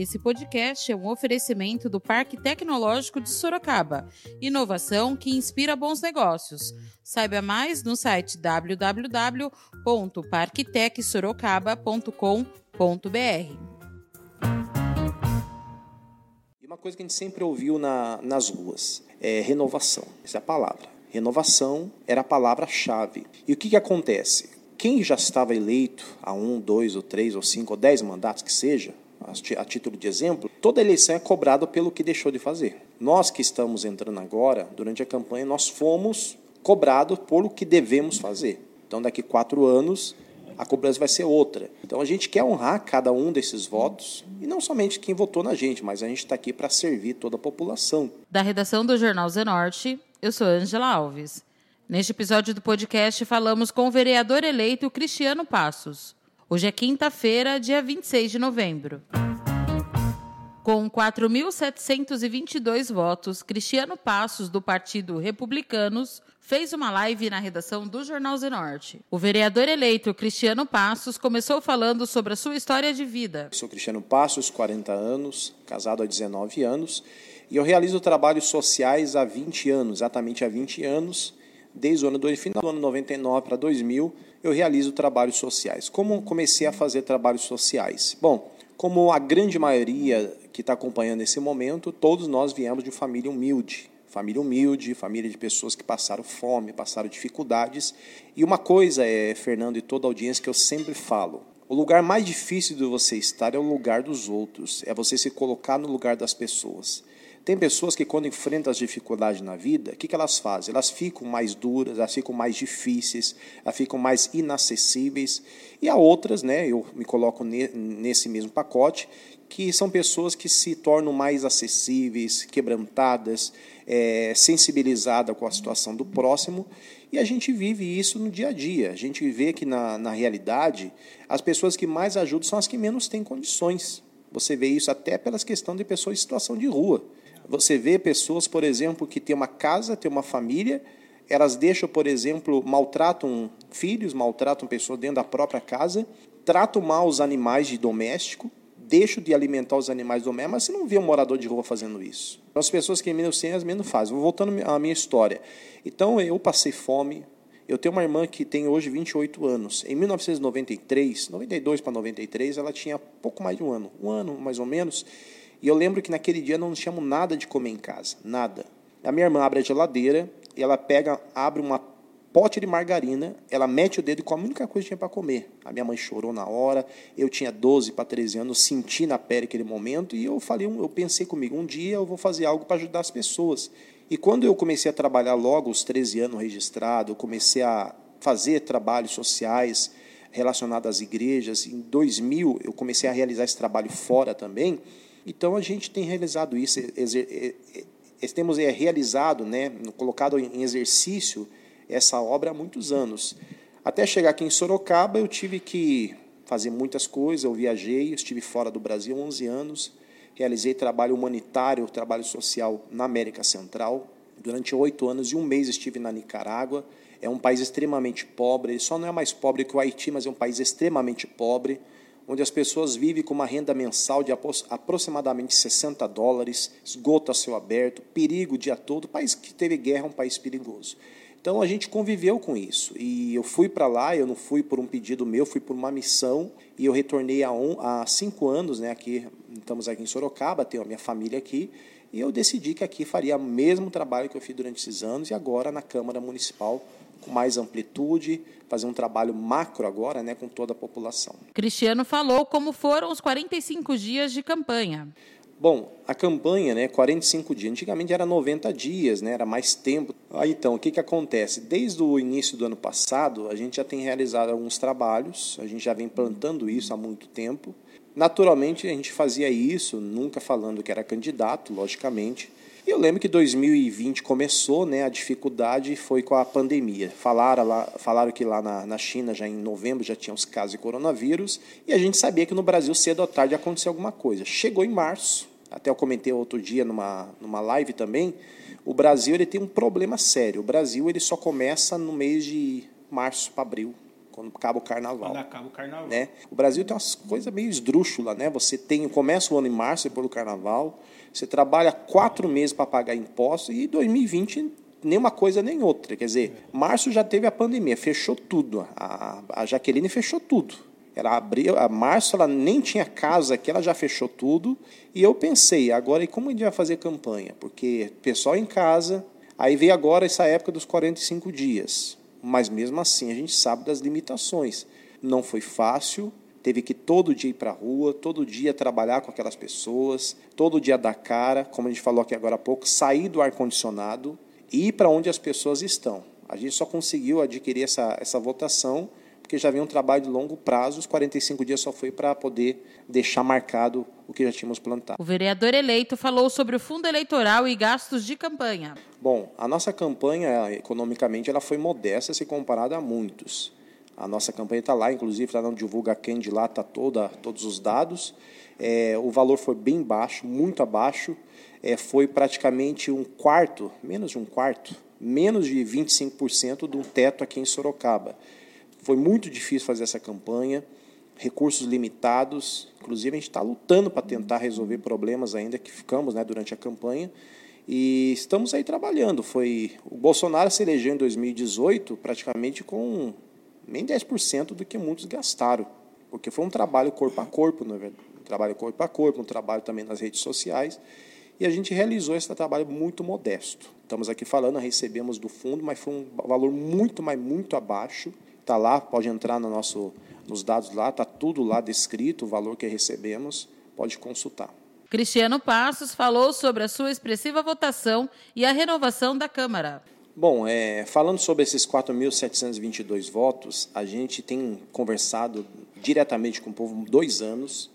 Esse podcast é um oferecimento do Parque Tecnológico de Sorocaba. Inovação que inspira bons negócios. Saiba mais no site www.parktecsorocaba.com.br. Uma coisa que a gente sempre ouviu na, nas ruas é renovação. Essa é a palavra. Renovação era a palavra-chave. E o que, que acontece? Quem já estava eleito há um, dois, ou três, ou cinco, ou dez mandatos que seja, a título de exemplo, toda eleição é cobrada pelo que deixou de fazer. Nós que estamos entrando agora, durante a campanha, nós fomos cobrados por o que devemos fazer. Então, daqui quatro anos, a cobrança vai ser outra. Então, a gente quer honrar cada um desses votos, e não somente quem votou na gente, mas a gente está aqui para servir toda a população. Da redação do Jornal Zenorte, eu sou Angela Alves. Neste episódio do podcast, falamos com o vereador eleito Cristiano Passos. Hoje é quinta-feira, dia 26 de novembro. Com 4.722 votos, Cristiano Passos, do Partido Republicanos, fez uma live na redação do Jornal Zenorte. O vereador eleito Cristiano Passos começou falando sobre a sua história de vida. Sou Cristiano Passos, 40 anos, casado há 19 anos, e eu realizo trabalhos sociais há 20 anos, exatamente há 20 anos, desde o ano do final do ano 99 para 2000, eu realizo trabalhos sociais. Como comecei a fazer trabalhos sociais? Bom, como a grande maioria que está acompanhando esse momento, todos nós viemos de família humilde. Família humilde, família de pessoas que passaram fome, passaram dificuldades. E uma coisa é, Fernando e toda a audiência, que eu sempre falo: o lugar mais difícil de você estar é o lugar dos outros, é você se colocar no lugar das pessoas. Tem pessoas que, quando enfrentam as dificuldades na vida, o que, que elas fazem? Elas ficam mais duras, elas ficam mais difíceis, elas ficam mais inacessíveis. E há outras, né, eu me coloco nesse mesmo pacote, que são pessoas que se tornam mais acessíveis, quebrantadas, é, sensibilizadas com a situação do próximo. E a gente vive isso no dia a dia. A gente vê que, na, na realidade, as pessoas que mais ajudam são as que menos têm condições. Você vê isso até pelas questões de pessoas em situação de rua. Você vê pessoas, por exemplo, que têm uma casa, têm uma família, elas deixam, por exemplo, maltratam filhos, maltratam pessoas dentro da própria casa, tratam mal os animais de doméstico, deixam de alimentar os animais domésticos, mas você não vê um morador de rua fazendo isso. Então, as pessoas que menos têm, as menos fazem. Voltando à minha história. Então, eu passei fome. Eu tenho uma irmã que tem hoje 28 anos. Em 1993, 92 para 93, ela tinha pouco mais de um ano, um ano mais ou menos. E eu lembro que naquele dia não tínhamos nada de comer em casa, nada. A minha irmã abre a geladeira, ela pega, abre uma pote de margarina, ela mete o dedo e come a única coisa que tinha para comer. A minha mãe chorou na hora, eu tinha 12 para 13 anos, senti na pele aquele momento e eu falei, eu pensei comigo, um dia eu vou fazer algo para ajudar as pessoas. E quando eu comecei a trabalhar logo aos 13 anos registrado, eu comecei a fazer trabalhos sociais relacionados às igrejas, em 2000 eu comecei a realizar esse trabalho fora também, então a gente tem realizado isso, temos é, realizado, né, colocado em exercício essa obra há muitos anos. Até chegar aqui em Sorocaba, eu tive que fazer muitas coisas, eu viajei, estive fora do Brasil 11 anos, realizei trabalho humanitário, trabalho social na América Central. Durante oito anos e um mês estive na Nicarágua. É um país extremamente pobre, ele só não é mais pobre que o Haiti, mas é um país extremamente pobre onde as pessoas vivem com uma renda mensal de aproximadamente 60 dólares, esgoto a céu aberto, perigo o dia todo. País que teve guerra um país perigoso. Então a gente conviveu com isso. E eu fui para lá, eu não fui por um pedido meu, fui por uma missão. E eu retornei há, um, há cinco anos, né, aqui, estamos aqui em Sorocaba, tenho a minha família aqui. E eu decidi que aqui faria o mesmo trabalho que eu fiz durante esses anos e agora na Câmara Municipal com mais amplitude, fazer um trabalho macro agora, né, com toda a população. Cristiano falou como foram os 45 dias de campanha. Bom, a campanha, né, 45 dias, antigamente era 90 dias, né, era mais tempo. Aí então, o que, que acontece? Desde o início do ano passado, a gente já tem realizado alguns trabalhos, a gente já vem plantando isso há muito tempo. Naturalmente, a gente fazia isso, nunca falando que era candidato, logicamente, e eu lembro que 2020 começou, né, a dificuldade foi com a pandemia. Falaram, lá, falaram que lá na, na China, já em novembro, já tinha os casos de coronavírus, e a gente sabia que no Brasil, cedo ou tarde, ia acontecer alguma coisa. Chegou em março, até eu comentei outro dia numa, numa live também, o Brasil ele tem um problema sério. O Brasil ele só começa no mês de março para abril quando acaba o carnaval. Quando acaba o carnaval. Né? O Brasil tem umas coisas meio esdrúxulas, né? Você tem, começa o ano em março, depois do carnaval, você trabalha quatro meses para pagar impostos e 2020 nem uma coisa nem outra. Quer dizer, março já teve a pandemia, fechou tudo. A, a Jaqueline fechou tudo. Ela abriu, a março ela nem tinha casa aqui, ela já fechou tudo. E eu pensei, agora e como a gente vai fazer campanha? Porque pessoal em casa, aí veio agora essa época dos 45 dias. Mas mesmo assim a gente sabe das limitações. Não foi fácil, teve que todo dia ir para a rua, todo dia trabalhar com aquelas pessoas, todo dia dar cara, como a gente falou aqui agora há pouco, sair do ar-condicionado e ir para onde as pessoas estão. A gente só conseguiu adquirir essa, essa votação porque já havia um trabalho de longo prazo, os 45 dias só foi para poder deixar marcado o que já tínhamos plantado. O vereador eleito falou sobre o fundo eleitoral e gastos de campanha. Bom, a nossa campanha, economicamente, ela foi modesta se comparada a muitos. A nossa campanha está lá, inclusive está no Divulga Candy lá, está toda, todos os dados. É, o valor foi bem baixo, muito abaixo. É, foi praticamente um quarto, menos de um quarto, menos de 25% do teto aqui em Sorocaba. Foi muito difícil fazer essa campanha, recursos limitados. Inclusive, a gente está lutando para tentar resolver problemas ainda que ficamos né, durante a campanha. E estamos aí trabalhando. Foi O Bolsonaro se elegeu em 2018 praticamente com nem 10% do que muitos gastaram. Porque foi um trabalho corpo a corpo, não é um trabalho corpo a corpo, um trabalho também nas redes sociais. E a gente realizou esse trabalho muito modesto. Estamos aqui falando, recebemos do fundo, mas foi um valor muito, mas muito abaixo Está lá, pode entrar no nosso, nos dados lá, está tudo lá descrito, o valor que recebemos, pode consultar. Cristiano Passos falou sobre a sua expressiva votação e a renovação da Câmara. Bom, é, falando sobre esses 4.722 votos, a gente tem conversado diretamente com o povo dois anos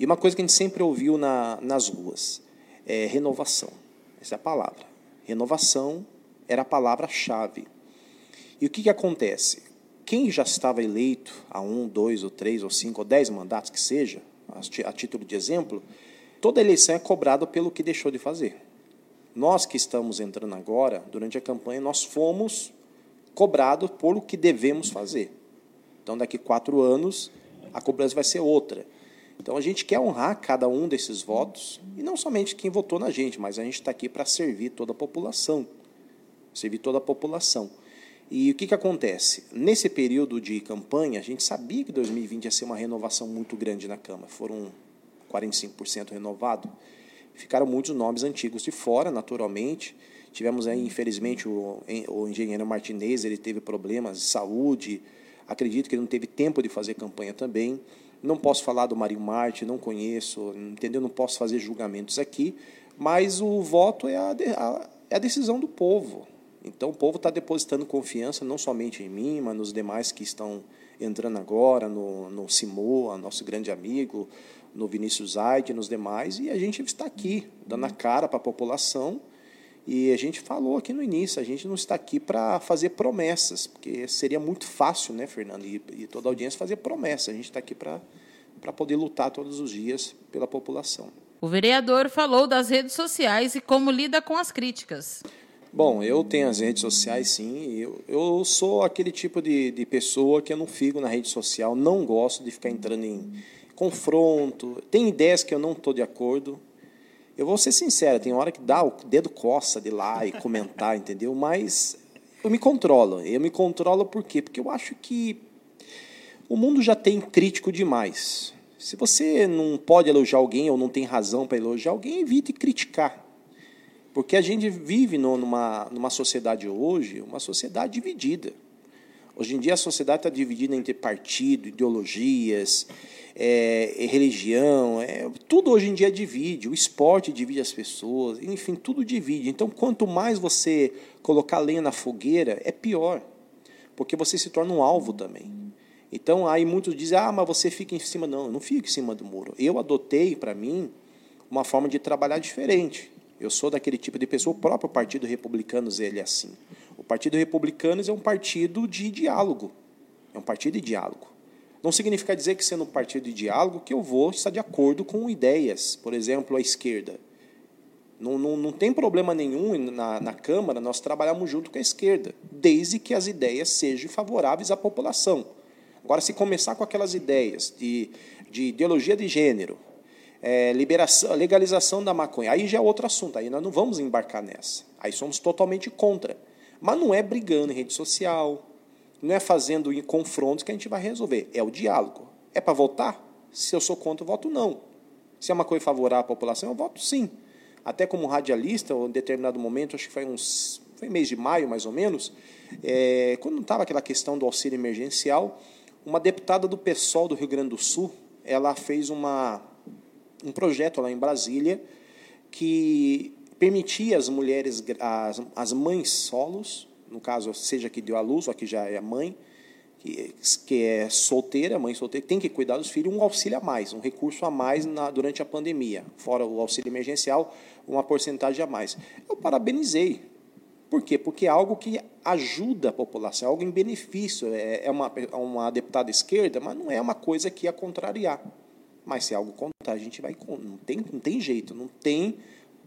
e uma coisa que a gente sempre ouviu na, nas ruas é renovação. Essa é a palavra. Renovação era a palavra-chave. E o que, que acontece? Quem já estava eleito há um, dois, ou três, ou cinco, ou dez mandatos que seja, a título de exemplo, toda eleição é cobrada pelo que deixou de fazer. Nós que estamos entrando agora, durante a campanha, nós fomos cobrados por o que devemos fazer. Então, daqui quatro anos, a cobrança vai ser outra. Então, a gente quer honrar cada um desses votos, e não somente quem votou na gente, mas a gente está aqui para servir toda a população. Servir toda a população. E o que, que acontece? Nesse período de campanha, a gente sabia que 2020 ia ser uma renovação muito grande na Câmara. Foram 45% renovado. Ficaram muitos nomes antigos de fora, naturalmente. Tivemos aí, infelizmente, o, o engenheiro Martinez, ele teve problemas de saúde. Acredito que ele não teve tempo de fazer campanha também. Não posso falar do Marinho Marte, não conheço, entendeu? Não posso fazer julgamentos aqui, mas o voto é a, é a decisão do povo. Então o povo está depositando confiança não somente em mim, mas nos demais que estão entrando agora, no, no Simoa, nosso grande amigo, no Vinícius Zaid, nos demais, e a gente está aqui, dando a cara para a população. E a gente falou aqui no início, a gente não está aqui para fazer promessas, porque seria muito fácil, né, Fernando, e, e toda a audiência fazer promessas. A gente está aqui para poder lutar todos os dias pela população. O vereador falou das redes sociais e como lida com as críticas. Bom, eu tenho as redes sociais, sim. Eu, eu sou aquele tipo de, de pessoa que eu não fico na rede social, não gosto de ficar entrando em confronto. Tem ideias que eu não estou de acordo. Eu vou ser sincero, tem hora que dá o dedo coça de lá e comentar, entendeu? Mas eu me controlo. Eu me controlo por quê? Porque eu acho que o mundo já tem crítico demais. Se você não pode elogiar alguém ou não tem razão para elogiar alguém, evite criticar. Porque a gente vive numa, numa sociedade hoje, uma sociedade dividida. Hoje em dia a sociedade está dividida entre partido, ideologias, é, religião, é, tudo hoje em dia divide. O esporte divide as pessoas, enfim, tudo divide. Então, quanto mais você colocar lenha na fogueira, é pior, porque você se torna um alvo também. Então, aí muitos dizem, ah, mas você fica em cima. Não, eu não fico em cima do muro. Eu adotei, para mim, uma forma de trabalhar diferente. Eu sou daquele tipo de pessoa, o próprio Partido Republicanos ele é assim. O Partido Republicanos é um partido de diálogo. É um partido de diálogo. Não significa dizer que sendo um partido de diálogo que eu vou estar de acordo com ideias, por exemplo, a esquerda. Não, não, não tem problema nenhum na, na Câmara nós trabalharmos junto com a esquerda, desde que as ideias sejam favoráveis à população. Agora, se começar com aquelas ideias de, de ideologia de gênero, é, liberação, legalização da maconha, aí já é outro assunto, aí nós não vamos embarcar nessa. Aí somos totalmente contra. Mas não é brigando em rede social, não é fazendo confrontos que a gente vai resolver, é o diálogo. É para votar? Se eu sou contra, eu voto não. Se é uma coisa favorável à população, eu voto sim. Até como radialista, em determinado momento, acho que foi uns foi mês de maio mais ou menos, é, quando estava aquela questão do auxílio emergencial, uma deputada do PSOL do Rio Grande do Sul, ela fez uma, um projeto lá em Brasília que permitia as mulheres, as, as mães solos, no caso, seja que deu à luz ou que já é mãe, que, que é solteira, mãe solteira, tem que cuidar dos filhos, um auxílio a mais, um recurso a mais na, durante a pandemia, fora o auxílio emergencial, uma porcentagem a mais. Eu parabenizei. Por quê? Porque é algo que ajuda a população, é algo em benefício. É, é uma, é uma deputada esquerda, mas não é uma coisa que ia contrariar. Mas se algo contrário, a gente vai. Não tem, não tem jeito, não tem,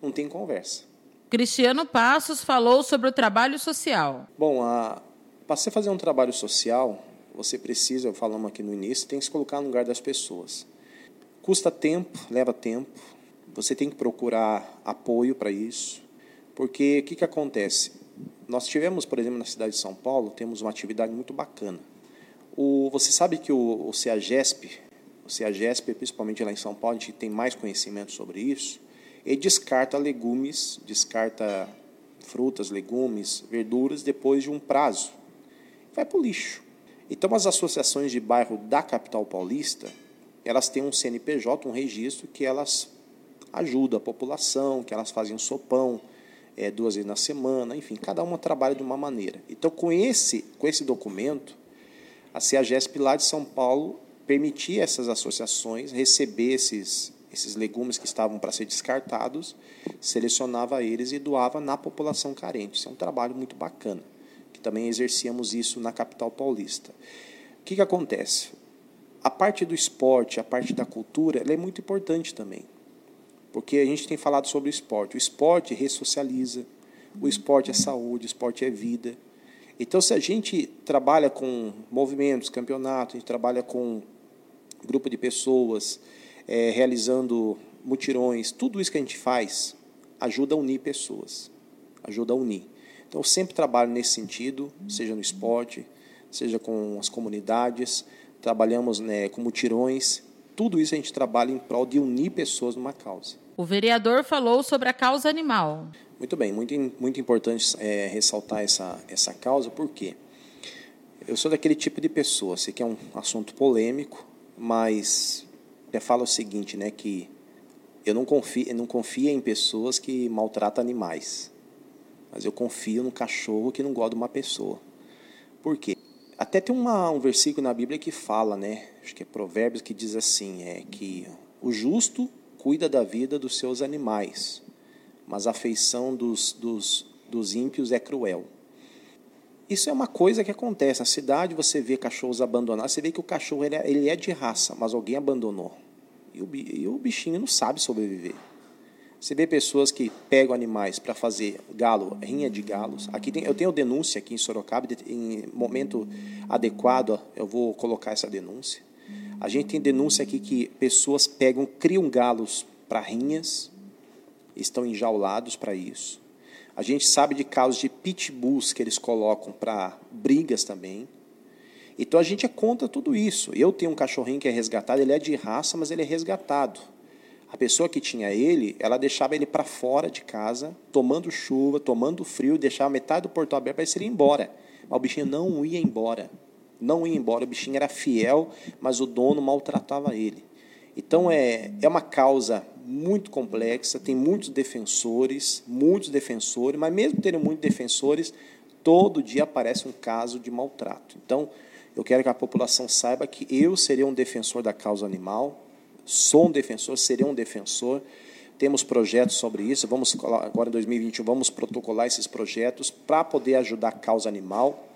não tem conversa. Cristiano Passos falou sobre o trabalho social. Bom, para você fazer um trabalho social, você precisa, falamos aqui no início, tem que se colocar no lugar das pessoas. Custa tempo, leva tempo. Você tem que procurar apoio para isso. Porque o que, que acontece? Nós tivemos, por exemplo, na cidade de São Paulo, temos uma atividade muito bacana. O, você sabe que o, o CEAGESP, o CEAGESP, principalmente lá em São Paulo, a gente tem mais conhecimento sobre isso, ele descarta legumes, descarta frutas, legumes, verduras depois de um prazo vai para o lixo. Então, as associações de bairro da capital paulista, elas têm um CNPJ, um registro, que elas ajudam a população, que elas fazem um sopão é, duas vezes na semana, enfim, cada uma trabalha de uma maneira. Então, com esse, com esse documento, a CEAGESP lá de São Paulo permitia essas associações receber esses, esses legumes que estavam para ser descartados, selecionava eles e doava na população carente. Isso é um trabalho muito bacana também exercíamos isso na capital paulista. O que, que acontece? A parte do esporte, a parte da cultura, ela é muito importante também. Porque a gente tem falado sobre o esporte. O esporte ressocializa, o esporte é saúde, o esporte é vida. Então, se a gente trabalha com movimentos, campeonatos, a gente trabalha com grupo de pessoas, é, realizando mutirões, tudo isso que a gente faz ajuda a unir pessoas, ajuda a unir. Então, eu sempre trabalho nesse sentido, seja no esporte, seja com as comunidades, trabalhamos né, com mutirões, tudo isso a gente trabalha em prol de unir pessoas numa causa. O vereador falou sobre a causa animal. Muito bem, muito, muito importante é, ressaltar essa, essa causa, porque eu sou daquele tipo de pessoa, sei que é um assunto polêmico, mas eu falo o seguinte, né, que eu não confio, eu não confio em pessoas que maltratam animais mas eu confio no cachorro que não gosta de uma pessoa. Por quê? Até tem uma, um versículo na Bíblia que fala, né? Acho que é Provérbios que diz assim, é que o justo cuida da vida dos seus animais, mas a afeição dos, dos, dos ímpios é cruel. Isso é uma coisa que acontece. Na cidade você vê cachorros abandonados, você vê que o cachorro ele é, ele é de raça, mas alguém abandonou. E o, e o bichinho não sabe sobreviver. Você vê pessoas que pegam animais para fazer galo, rinha de galos. Aqui tem, eu tenho denúncia aqui em Sorocaba, em momento adequado eu vou colocar essa denúncia. A gente tem denúncia aqui que pessoas pegam, criam galos para rinhas, estão enjaulados para isso. A gente sabe de casos de pitbulls que eles colocam para brigas também. Então a gente é contra tudo isso. Eu tenho um cachorrinho que é resgatado, ele é de raça, mas ele é resgatado. A pessoa que tinha ele, ela deixava ele para fora de casa, tomando chuva, tomando frio, deixava metade do portão aberto para ele ir embora. Mas o bichinho não ia embora. Não ia embora. O bichinho era fiel, mas o dono maltratava ele. Então é, é uma causa muito complexa, tem muitos defensores, muitos defensores, mas mesmo tendo muitos defensores, todo dia aparece um caso de maltrato. Então, eu quero que a população saiba que eu seria um defensor da causa animal, sou um defensor, serei um defensor. Temos projetos sobre isso. Vamos agora em 2021 vamos protocolar esses projetos para poder ajudar a causa animal.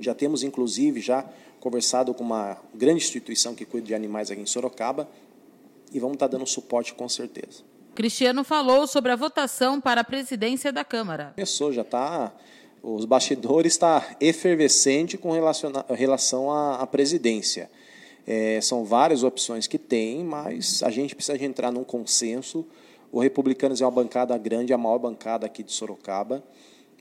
Já temos inclusive já conversado com uma grande instituição que cuida de animais aqui em Sorocaba e vamos estar dando suporte com certeza. Cristiano falou sobre a votação para a presidência da Câmara. Começou, já está os bastidores está efervescente com relação à, à presidência. É, são várias opções que tem, mas a gente precisa de entrar num consenso. O Republicanos é uma bancada grande, a maior bancada aqui de Sorocaba.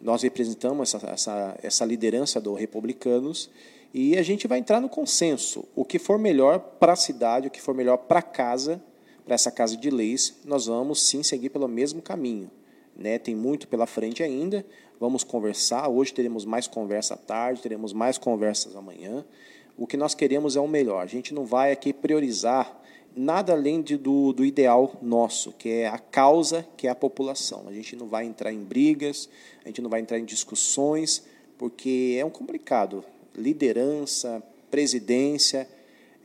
Nós representamos essa, essa, essa liderança do Republicanos e a gente vai entrar no consenso. O que for melhor para a cidade, o que for melhor para casa, para essa casa de leis, nós vamos sim seguir pelo mesmo caminho. Né? Tem muito pela frente ainda. Vamos conversar. Hoje teremos mais conversa à tarde, teremos mais conversas amanhã. O que nós queremos é o melhor. A gente não vai aqui priorizar nada além de, do, do ideal nosso, que é a causa, que é a população. A gente não vai entrar em brigas, a gente não vai entrar em discussões, porque é um complicado. Liderança, presidência,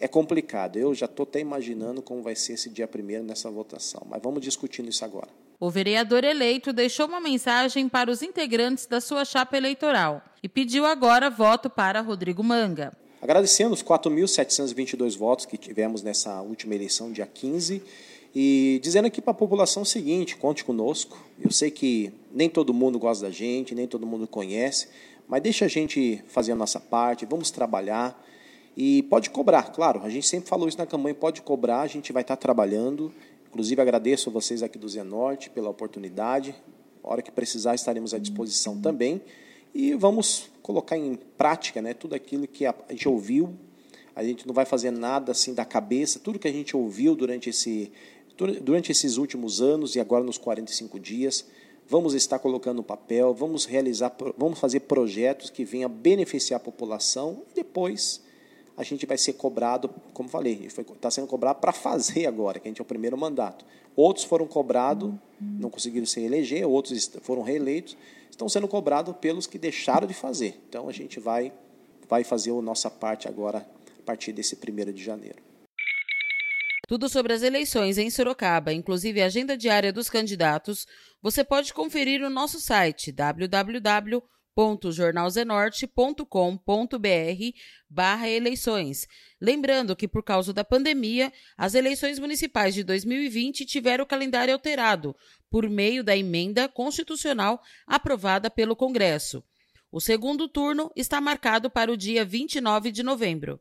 é complicado. Eu já estou até imaginando como vai ser esse dia primeiro nessa votação. Mas vamos discutindo isso agora. O vereador eleito deixou uma mensagem para os integrantes da sua chapa eleitoral e pediu agora voto para Rodrigo Manga. Agradecendo os 4.722 votos que tivemos nessa última eleição, dia 15, e dizendo aqui para a população o seguinte: conte conosco. Eu sei que nem todo mundo gosta da gente, nem todo mundo conhece, mas deixa a gente fazer a nossa parte, vamos trabalhar. E pode cobrar, claro, a gente sempre falou isso na campanha, pode cobrar, a gente vai estar trabalhando Inclusive, agradeço a vocês aqui do Zenorte pela oportunidade. A hora que precisar, estaremos à disposição também. E vamos colocar em prática né, tudo aquilo que a gente ouviu. A gente não vai fazer nada assim da cabeça. Tudo que a gente ouviu durante, esse, durante esses últimos anos e agora nos 45 dias, vamos estar colocando no papel, vamos realizar, vamos fazer projetos que venham beneficiar a população e depois a gente vai ser cobrado, como falei, está sendo cobrado para fazer agora, que a gente é o primeiro mandato. Outros foram cobrados, não conseguiram se eleger, outros foram reeleitos, estão sendo cobrados pelos que deixaram de fazer. Então a gente vai, vai fazer a nossa parte agora, a partir desse primeiro de janeiro. Tudo sobre as eleições em Sorocaba, inclusive a agenda diária dos candidatos, você pode conferir no nosso site www www.jornalzenorte.com.br barra eleições. Lembrando que, por causa da pandemia, as eleições municipais de 2020 tiveram o calendário alterado por meio da emenda constitucional aprovada pelo Congresso. O segundo turno está marcado para o dia 29 de novembro.